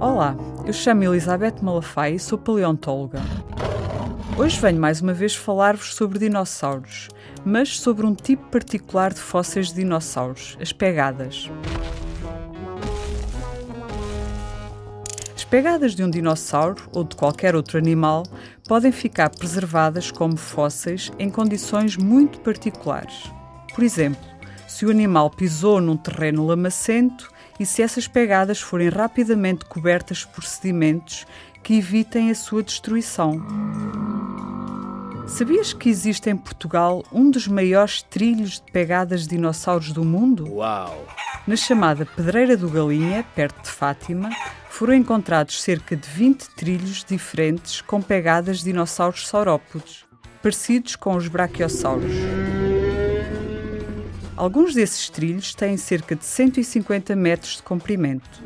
Olá, eu chamo Elizabeth Malafaia e sou paleontóloga. Hoje venho mais uma vez falar-vos sobre dinossauros, mas sobre um tipo particular de fósseis de dinossauros, as pegadas. Pegadas de um dinossauro ou de qualquer outro animal podem ficar preservadas como fósseis em condições muito particulares. Por exemplo, se o animal pisou num terreno lamacento e se essas pegadas forem rapidamente cobertas por sedimentos que evitem a sua destruição. Sabias que existe em Portugal um dos maiores trilhos de pegadas de dinossauros do mundo? Uau! Na chamada Pedreira do Galinha, perto de Fátima, foram encontrados cerca de 20 trilhos diferentes com pegadas de dinossauros saurópodes, parecidos com os braquiosauros. Alguns desses trilhos têm cerca de 150 metros de comprimento.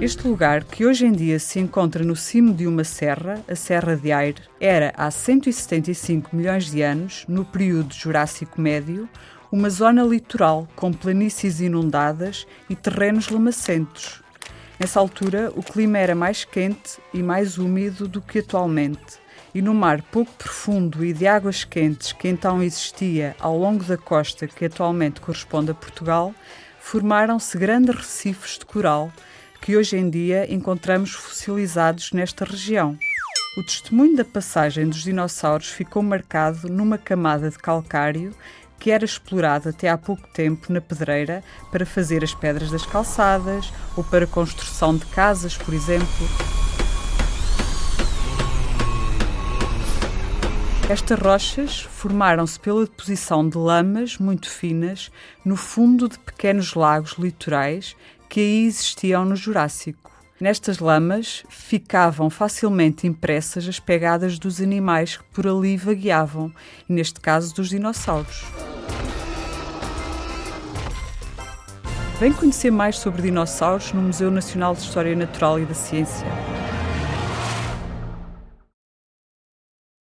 Este lugar, que hoje em dia se encontra no cimo de uma serra, a Serra de Aire, era há 175 milhões de anos, no período Jurássico Médio, uma zona litoral com planícies inundadas e terrenos lamacentos. Nessa altura, o clima era mais quente e mais úmido do que atualmente e no mar pouco profundo e de águas quentes que então existia ao longo da costa que atualmente corresponde a Portugal, formaram-se grandes recifes de coral que hoje em dia encontramos fossilizados nesta região. O testemunho da passagem dos dinossauros ficou marcado numa camada de calcário que era explorado até há pouco tempo na pedreira para fazer as pedras das calçadas ou para construção de casas, por exemplo. Estas rochas formaram-se pela deposição de lamas muito finas no fundo de pequenos lagos litorais que aí existiam no Jurássico. Nestas lamas ficavam facilmente impressas as pegadas dos animais que por ali vagueavam, neste caso dos dinossauros. Vem conhecer mais sobre dinossauros no Museu Nacional de História Natural e da Ciência.